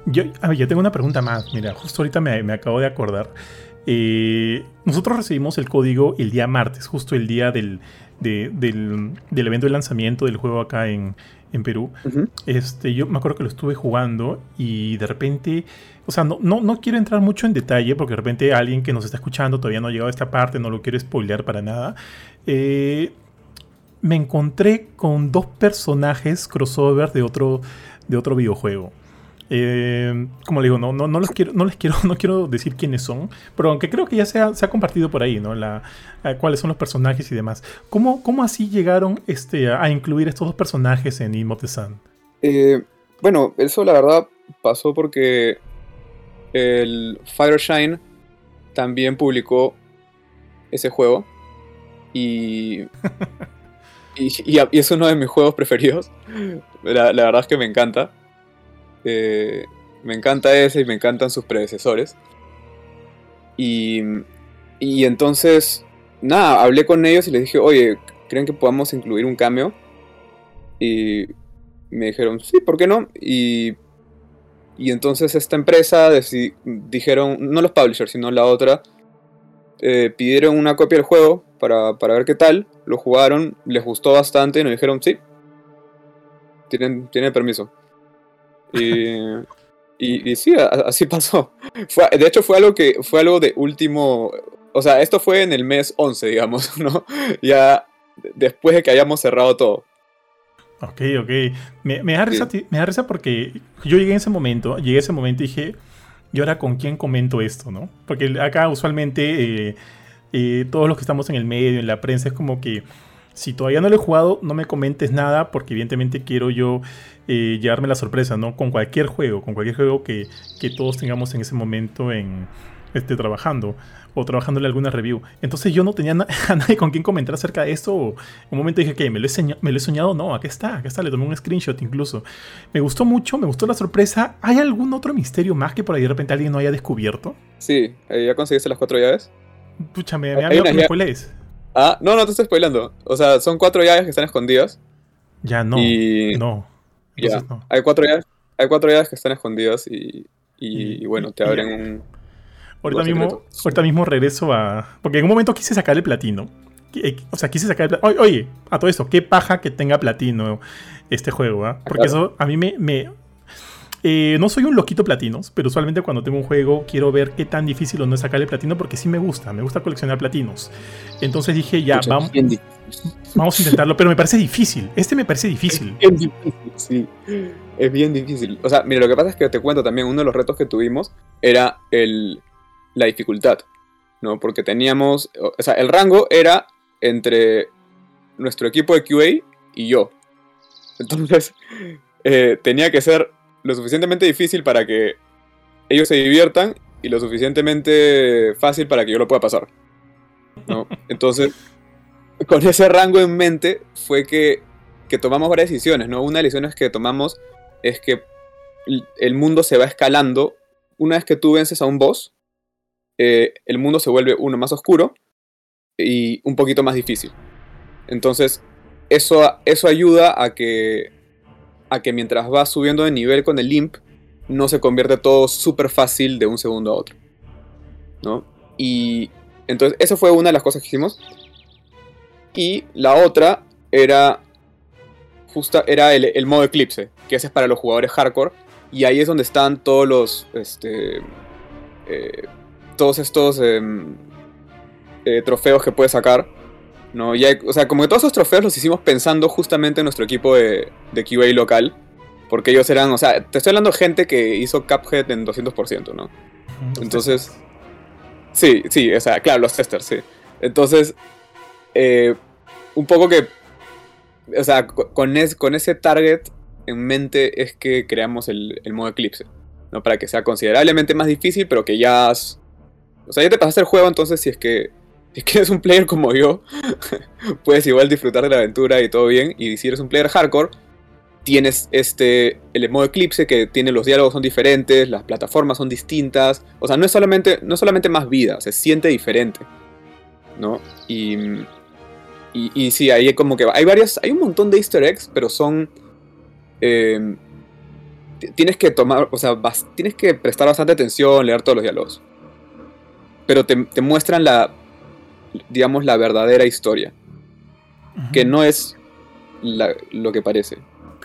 Yo, yo tengo una pregunta más. Mira, justo ahorita me, me acabo de acordar. Eh, nosotros recibimos el código el día martes, justo el día del, de- del, del evento de lanzamiento del juego acá en, en Perú. Este, yo me acuerdo que lo estuve jugando y de repente, o sea, no, no, no quiero entrar mucho en detalle porque de repente alguien que nos está escuchando todavía no ha llegado a esta parte, no lo quiero spoilear para nada. Eh, me encontré con dos personajes crossover de otro, de otro videojuego. Eh, como le digo, no, no, no, los quiero, no les quiero, no quiero decir quiénes son, pero aunque creo que ya se ha, se ha compartido por ahí, ¿no? La, a cuáles son los personajes y demás. ¿Cómo, cómo así llegaron este, a, a incluir estos dos personajes en of the Sun? Eh, bueno, eso la verdad pasó porque el Fireshine también publicó ese juego y, y, y es uno de mis juegos preferidos. La, la verdad es que me encanta. Eh, me encanta ese y me encantan sus predecesores. Y, y entonces, nada, hablé con ellos y les dije, oye, ¿creen que podamos incluir un cambio? Y me dijeron, sí, ¿por qué no? Y, y entonces esta empresa dijeron, no los publishers, sino la otra, eh, pidieron una copia del juego para, para ver qué tal, lo jugaron, les gustó bastante y nos dijeron, sí, tienen, tienen permiso. Y, y, y sí, a- así pasó. Fue- de hecho fue algo que fue algo de último, o sea, esto fue en el mes 11, digamos, ¿no? Ya después de que hayamos cerrado todo. Ok, ok. Me, me da risa, me da risa porque yo llegué en ese momento, llegué a ese momento y dije, ¿y ahora con quién comento esto, no? Porque acá usualmente eh, eh, todos los que estamos en el medio, en la prensa, es como que si todavía no lo he jugado, no me comentes nada porque evidentemente quiero yo eh, llevarme la sorpresa, ¿no? Con cualquier juego, con cualquier juego que, que todos tengamos en ese momento en este, trabajando o trabajándole alguna review. Entonces yo no tenía na- a nadie con quien comentar acerca de esto. Un momento dije, ¿qué? ¿Me lo, he seña- ¿Me lo he soñado? No, aquí está, aquí está. Le tomé un screenshot incluso. Me gustó mucho, me gustó la sorpresa. ¿Hay algún otro misterio más que por ahí de repente alguien no haya descubierto? Sí, eh, ¿ya conseguiste las cuatro llaves? Pucha, me, me que me spoilees. Ah, no, no te estoy spoilando. O sea, son cuatro llaves que están escondidas. Ya, no. y No. ya, no. hay cuatro llaves, hay cuatro llaves que están escondidas y, y, Y- bueno, te abren un... Ahorita mismo, ahorita mismo regreso a. Porque en un momento quise sacar el platino. Eh, O sea, quise sacar el platino. Oye, a todo esto, qué paja que tenga platino este juego, ¿ah? Porque claro. eso a mí me. me- eh, no soy un loquito platinos, pero usualmente cuando tengo un juego quiero ver qué tan difícil o no es sacarle platino porque sí me gusta, me gusta coleccionar platinos. Entonces dije, ya, vamos, vamos a intentarlo, pero me parece difícil. Este me parece difícil. Bien difícil, sí. Es bien difícil. O sea, mira, lo que pasa es que te cuento también, uno de los retos que tuvimos era el, la dificultad, ¿no? Porque teníamos, o sea, el rango era entre nuestro equipo de QA y yo. Entonces, eh, tenía que ser lo suficientemente difícil para que ellos se diviertan y lo suficientemente fácil para que yo lo pueda pasar. ¿no? Entonces, con ese rango en mente fue que, que tomamos varias decisiones, ¿no? Una de las decisiones que tomamos es que el mundo se va escalando. Una vez que tú vences a un boss, eh, el mundo se vuelve uno más oscuro y un poquito más difícil. Entonces, eso, eso ayuda a que, a que mientras vas subiendo de nivel con el imp, no se convierte todo súper fácil de un segundo a otro. ¿No? Y entonces, esa fue una de las cosas que hicimos. Y la otra era justa, era el, el modo eclipse, que ese es para los jugadores hardcore. Y ahí es donde están todos los. Este, eh, todos estos em, eh, trofeos que puedes sacar. ¿No? Y hay- o sea, como que todos esos trofeos los hicimos pensando justamente en nuestro equipo de, de QA local. Porque ellos eran, o sea, te estoy hablando de gente que hizo Cuphead en 200%, ¿no? Entonces, sí, sí, o sea, claro, los testers, sí. Entonces, eh, un poco que, o sea, con, con ese target en mente es que creamos el, el, modo Eclipse, ¿no? Para que sea considerablemente más difícil, pero que ya... O sea, ya te pasaste el juego, entonces si es que si es eres un player como yo, puedes igual disfrutar de la aventura y todo bien. Y si eres un player hardcore, tienes este el modo Eclipse que tiene los diálogos son diferentes, las plataformas son distintas. O sea, no es solamente, no solamente más vida, se siente diferente. ¿No? Y, y, sí, hay como que hay varias, hay un montón de easter eggs, pero son... Em, tienes que tomar, o sea, tienes que prestar bastante atención, leer todos los diálogos. Pero te, te muestran la, digamos, la verdadera historia. Que no es lo que parece.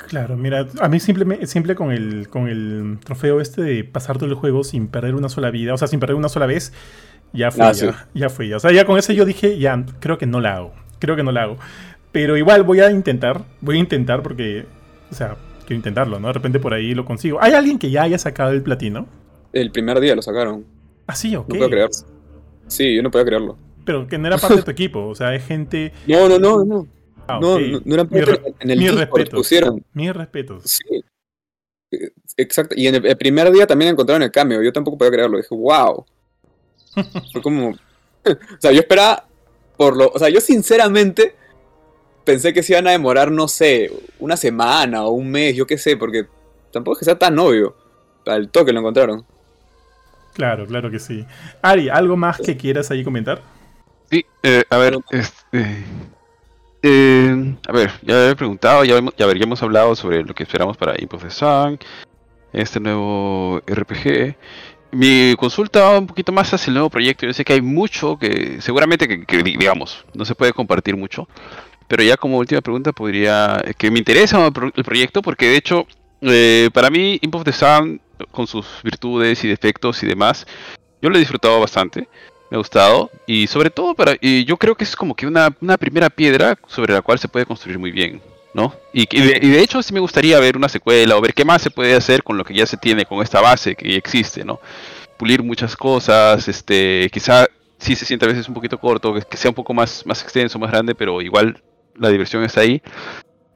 Claro, mira, a mí simple, simple con, el, con el trofeo este de pasar todo el juego sin perder una sola vida, o sea, sin perder una sola vez, ya fue, ah, ya, ya fue. Ya. O sea, ya con ese yo dije, ya, creo que no la hago. Creo que no la hago. Pero igual voy a intentar, voy a intentar porque, o sea, quiero intentarlo, ¿no? De repente por ahí lo consigo. ¿Hay alguien que ya haya sacado el platino? El primer día lo sacaron. Ah, sí, ok. No puedo creerlo. Sí, yo no puedo creerlo. Pero que no era parte de tu equipo, o sea, es gente... No, no, no, no. Ah, no, no, eran parte en el mi respeto, pusieron. Mis respetos. Sí. Exacto. Y en el, primer día también encontraron el cambio. Yo tampoco podía creerlo. Dije, wow. Fue como. o sea, yo esperaba por lo. O sea, yo sinceramente pensé que se iban a demorar, no sé, una semana o un mes, yo qué sé, porque tampoco es que sea tan obvio. Al toque lo encontraron. Claro, claro que sí. Ari, ¿algo más que quieras ahí comentar? Sí, eh, a ver, este, eh, a ver, ya he preguntado, ya, ya, hemos hablado sobre lo que esperamos para Imp of the Sun, este nuevo RPG. Mi consulta va un poquito más hacia el nuevo proyecto. Yo sé que hay mucho que seguramente que, digamos no se puede compartir mucho, pero ya como última pregunta podría que me interesa el proyecto porque de hecho eh, para mí Imp of the Sun con sus virtudes y defectos y demás, yo lo he disfrutado bastante me ha gustado. Y sobre todo para y yo creo que es como que una, primera piedra sobre la cual se puede construir muy bien ¿no? Y, de, hecho sí me gustaría ver una secuela o ver qué más se puede hacer con lo que ya se tiene con esta base que existe no pulir muchas cosas este quizá sí se siente a veces un poquito corto que sea un poco más más extenso más grande pero igual la diversión está ahí.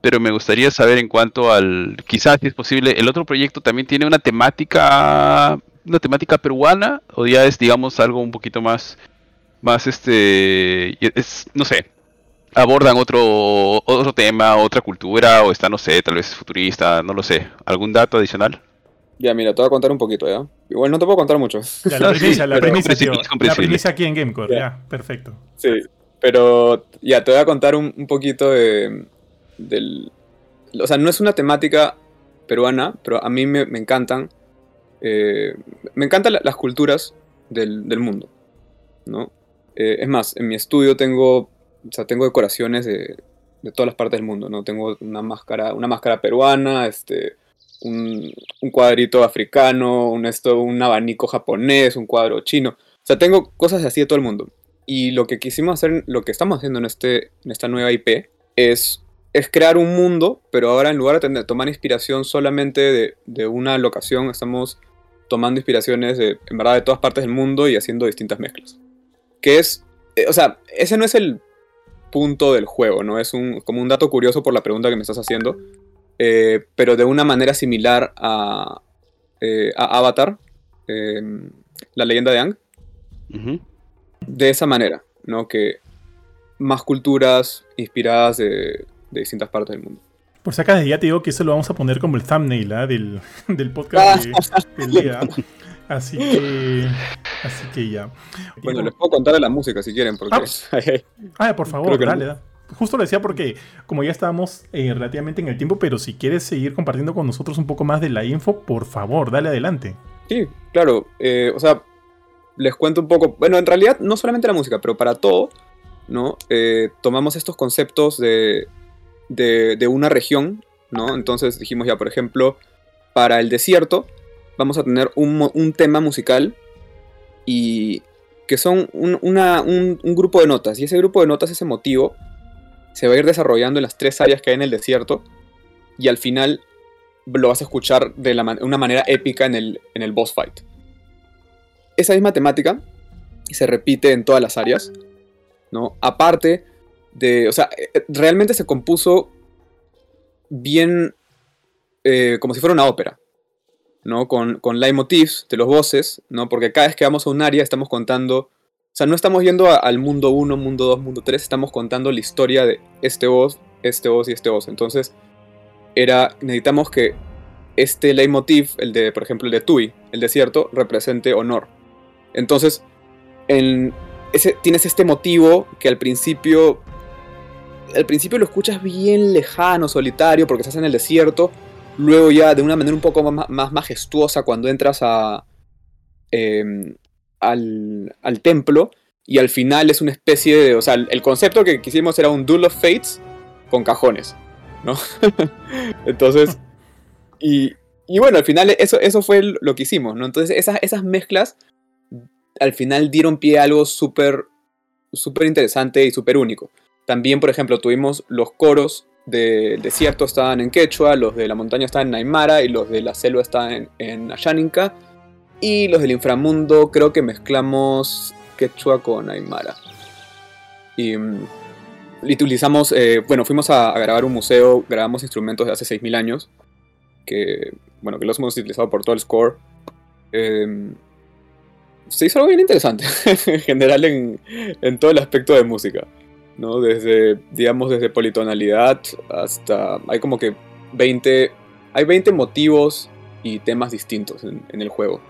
Pero me gustaría saber en cuanto al quizás si es posible el otro proyecto también tiene una temática una temática peruana o ya es, digamos, algo un poquito más, más este, es, no sé, abordan otro, otro tema, otra cultura o está, no sé, tal vez futurista, no lo sé. ¿Algún dato adicional? Ya, mira, te voy a contar un poquito, ¿ya? Igual no te puedo contar mucho. la primicia, la, primicia, aquí en Gamecore, ya. perfecto. Sí, pero ya, te voy a contar un, un poquito de, del... O sea, no es una temática peruana, pero a mí me, me encantan eh, me encantan las culturas del, mundo, ¿no? Eh, es más, en mi estudio tengo, o tengo decoraciones de, todas las partes del mundo, ¿no? Tengo una máscara, una máscara peruana, este, un, cuadrito africano, un, esto, un abanico japonés, un cuadro chino. O sea, tengo cosas así de todo el mundo. Y lo que quisimos hacer, lo que estamos haciendo en, este, en esta nueva IP, es, es crear un mundo, pero ahora en lugar de tomar inspiración solamente de, de una locación, estamos tomando inspiraciones de, en verdad de todas partes del mundo y haciendo distintas mezclas. Que es, eh, o sea, ese no es el punto del juego, ¿no? Es un, como un dato curioso por la pregunta que me estás haciendo, eh, pero de una manera similar a, eh, a Avatar, em, la leyenda de Ang. De esa manera, ¿no? Que más culturas inspiradas de distintas partes del mundo. Por si acaso ya te digo que eso lo vamos a poner como el thumbnail ¿ah? del, del, podcast del día. Así que, así que ya. Bueno, les puedo contar de la música si quieren. Porque... Ah, ah por favor, dale. Justo lo decía porque como ya estábamos eh, relativamente en el tiempo, pero si quieres seguir compartiendo con nosotros un poco más de la info, por favor, dale adelante. Sí, claro. Eh, o sea, les cuento un poco. Bueno, en realidad no solamente la música, pero para todo, ¿no? Eh, tomamos estos conceptos de de, una región, ¿no? Entonces dijimos ya, por ejemplo, para el desierto vamos a tener un, tema musical y que son un, grupo de notas. Y ese grupo de notas, ese motivo, se va a ir desarrollando en las tres áreas que hay en el desierto y al final lo vas a escuchar de una manera épica en el, en el boss fight. Esa misma temática se repite en todas las áreas, ¿no? Aparte o sea, eh, realmente se compuso bien eh, como si fuera una ópera, ¿no? Con, con leitmotivs de los voces, ¿no? Porque cada vez que vamos a un área estamos contando, o sea, no estamos yendo al mundo 1, mundo 2, mundo 3, estamos contando la historia de este voz, este voz y este voz. Entonces, era, necesitamos que este leitmotiv, el de, por ejemplo, el de Tui, el desierto, represente honor. Entonces, en ese, tienes este motivo que al principio al principio lo escuchas bien lejano, solitario, porque estás en el desierto. Luego ya de una manera un poco más, majestuosa cuando entras a, em, al, al, templo. Y al final es una especie de... O sea, el concepto que quisimos era un Duel of Fates con cajones. ¿No? Entonces... Y, y, bueno, al final eso, eso fue lo que hicimos, ¿no? Entonces esas, esas mezclas al final dieron pie a algo súper súper interesante y súper único. También, por ejemplo, tuvimos los coros del desierto estaban en quechua, los de la montaña estaban en aymara y los de la selva estaban en, en. Y los del inframundo creo que mezclamos quechua con aymara. Y, mm, utilizamos, eh, bueno, fuimos a, grabar un museo, grabamos instrumentos de hace 6.000 años, que, bueno, que los hemos utilizado por todo el score. Em, se hizo algo bien interesante, en general en, en todo el aspecto de música. ¿No? Desde, digamos, desde politonalidad hasta... Hay como que 20... Hay 20 motivos y temas distintos en, el juego,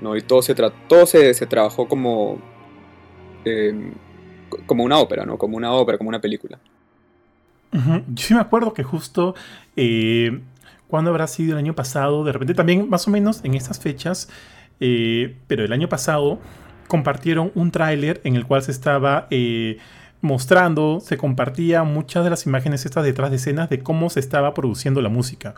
¿no? Y todo se, todo se, se trabajó como... Em, como una ópera, ¿no? Como una ópera, como una película. Yo sí me acuerdo que justo... Eh, cuando habrá sido el año pasado? De repente también, más o menos en estas fechas, eh, pero el año pasado compartieron un tráiler en el cual se estaba eh, mostrando, se compartía muchas de las imágenes estas detrás de escenas de cómo se estaba produciendo la música.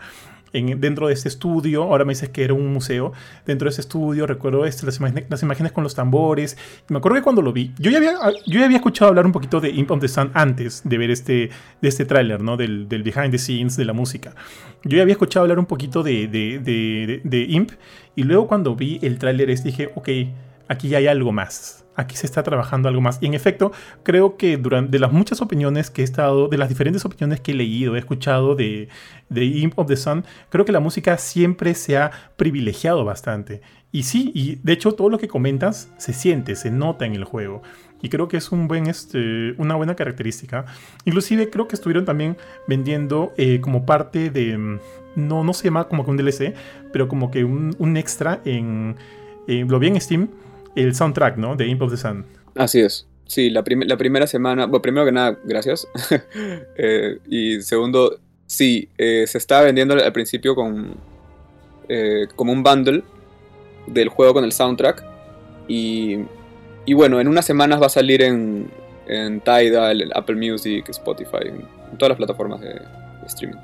En, dentro de este estudio, ahora me dices que era un museo, dentro de ese estudio recuerdo este, las, imágenes, con los tambores, me acuerdo que cuando lo vi, yo ya había, yo ya había escuchado hablar un poquito de Imp of the Sun antes de ver este, de este tráiler, ¿no? Del, del, behind the scenes de la música. Yo ya había escuchado hablar un poquito de, de, de, de Imp, y luego cuando vi el tráiler dije, ok, aquí hay algo más aquí se está trabajando algo más. Y en efecto, creo que durante de las muchas opiniones que he estado, de las diferentes opiniones que he leído, he escuchado de, de Imp of the Sun, creo que la música siempre se ha privilegiado bastante. Y sí, y de hecho todo lo que comentas se siente, se nota en el juego. Y creo que es un buen, este, una buena característica. Inclusive creo que estuvieron también vendiendo eh, como parte de... Mm, no, no se llama como que un DLC, pero como que un, extra en... lo vi en Steam el soundtrack, ¿no? De Imp of the Sun. Así es. Sí, la, la primera semana, bueno, primero que nada, gracias. Eh, y segundo, sí, eh, se estaba vendiendo al principio con eh, como un bundle del juego con el soundtrack. Y, y bueno, en unas semanas va a salir en, en Tidal, Apple Music, Spotify, en, todas las plataformas de, streaming.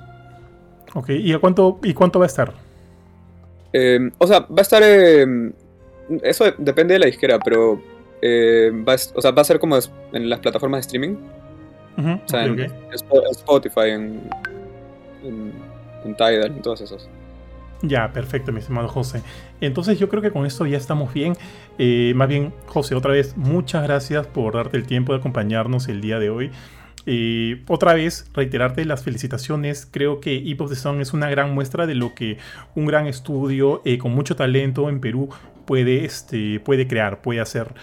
Ok, ¿y a cuánto, y cuánto va a estar? o sea, va a estar eso depende de la disquera, pero eh, va, o sea, va a ser como en las plataformas de streaming. o sea, en, Spotify, en, en, Tidal, en todas esas. Ya, perfecto, mi estimado José. Entonces yo creo que con esto ya estamos bien. Eh, más bien, José, otra vez, muchas gracias por darte el tiempo de acompañarnos el día de hoy. Eh, otra vez, reiterarte las felicitaciones. Creo que Hip of the Song es una gran muestra de lo que un gran estudio con mucho talento en Perú puede, este, puede crear, puede hacer.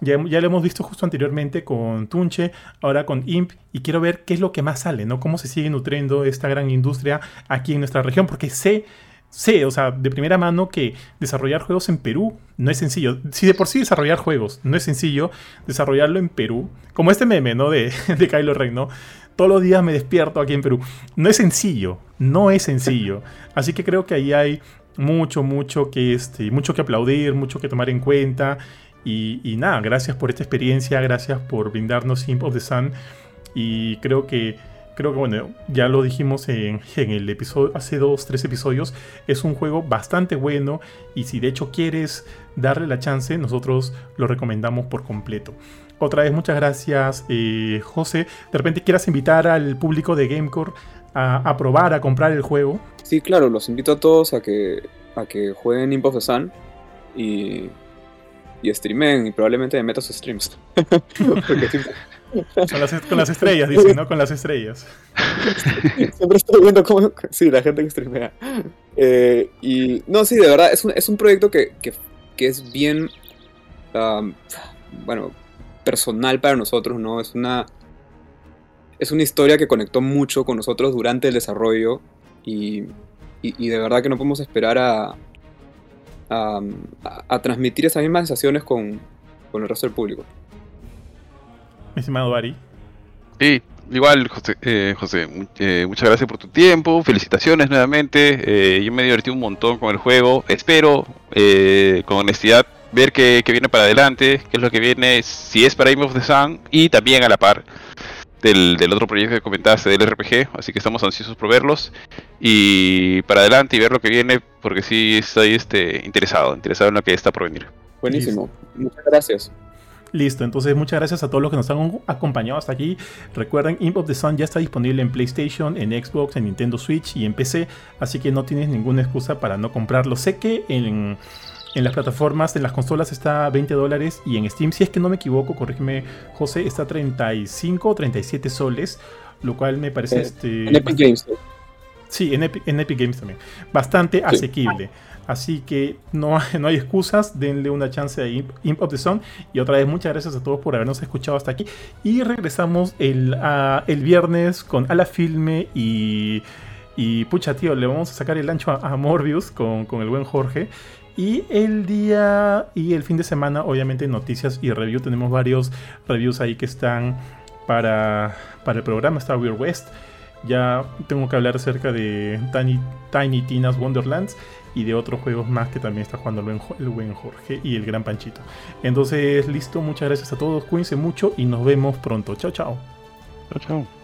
Ya, ya, lo hemos visto justo anteriormente con Tunche, ahora con Imp, y quiero ver qué es lo que más sale, ¿no? Cómo se sigue nutriendo esta gran industria aquí en nuestra región, porque sé, sé, o sea, de primera mano que desarrollar juegos en Perú no es sencillo. Si de por sí desarrollar juegos no es sencillo, desarrollarlo en Perú, como este meme, ¿no? De, de Kylo Ren, ¿no? Todos los días me despierto aquí en Perú. No es sencillo, no es sencillo. Así que creo que ahí hay mucho, mucho que, este, mucho que aplaudir, mucho que tomar en cuenta. Y, nada, gracias por esta experiencia, gracias por brindarnos Simp of the Sun. Y creo que, creo que bueno, ya lo dijimos en, en, el episodio, hace dos, tres episodios, es un juego bastante bueno. Y si de hecho quieres darle la chance, nosotros lo recomendamos por completo. otra vez muchas gracias, eh, José. De repente quieras invitar al público de Gamecore a, probar, a comprar el juego. Sí, claro, los invito a todos a que, a que jueguen Imp y, y streamen y probablemente me meto sus streams. con, las, con, las, estrellas, dicen, ¿no? Con las estrellas. Siempre estoy viendo cómo. Sí, la gente que streamea. Eh, y. No, sí, de verdad, es un, es un proyecto que, que, es bien. Bueno, personal para nosotros, ¿no? Es una, es una historia que conectó mucho con nosotros durante el desarrollo y, de verdad que no podemos esperar a, a, transmitir esas mismas sensaciones con, el resto del público. Mi estimado Ari. Sí, igual, José, eh, José eh, muchas gracias por tu tiempo, felicitaciones nuevamente. Eh, yo me divertí un montón con el juego. Espero, con honestidad, ver qué, viene para adelante, qué es lo que viene, si es para Game of the Sun y también a la par del, otro proyecto que comentaste del RPG, así que estamos ansiosos por verlos y para adelante y ver lo que viene porque sí estoy este, interesado, interesado en lo que está por venir. Buenísimo, muchas gracias. Listo, entonces muchas gracias a todos los que nos han acompañado hasta aquí. Recuerden, Imp of the Sun ya está disponible en PlayStation, en Xbox, en Nintendo Switch y en PC, así que no tienes ninguna excusa para no comprarlo. Sé que en en las plataformas, en las consolas está a 20 dólares y en Steam, si es que no me equivoco, corrígeme José, está a 35 o 37 soles, lo cual me parece... este, en Epic Games. Sí, en Epic, Games también. Bastante asequible. Así que no, no hay excusas, denle una chance a Imp, of the Sun. Y otra vez, muchas gracias a todos por habernos escuchado hasta aquí. Y regresamos el, el viernes con Ala Filme y, y. Pucha, tío, le vamos a sacar el ancho a, Morbius con, con, el buen Jorge. Y el día y el fin de semana, obviamente, noticias y review. Tenemos varios reviews ahí que están para, para el programa. Está Weird West. Ya tengo que hablar acerca de Tiny, Tiny Tina's Wonderlands y de otros juegos más que también está jugando el buen, Jorge y el gran Panchito. Entonces, listo, muchas gracias a todos, cuídense mucho y nos vemos pronto. Chao, chao. Chao, chao.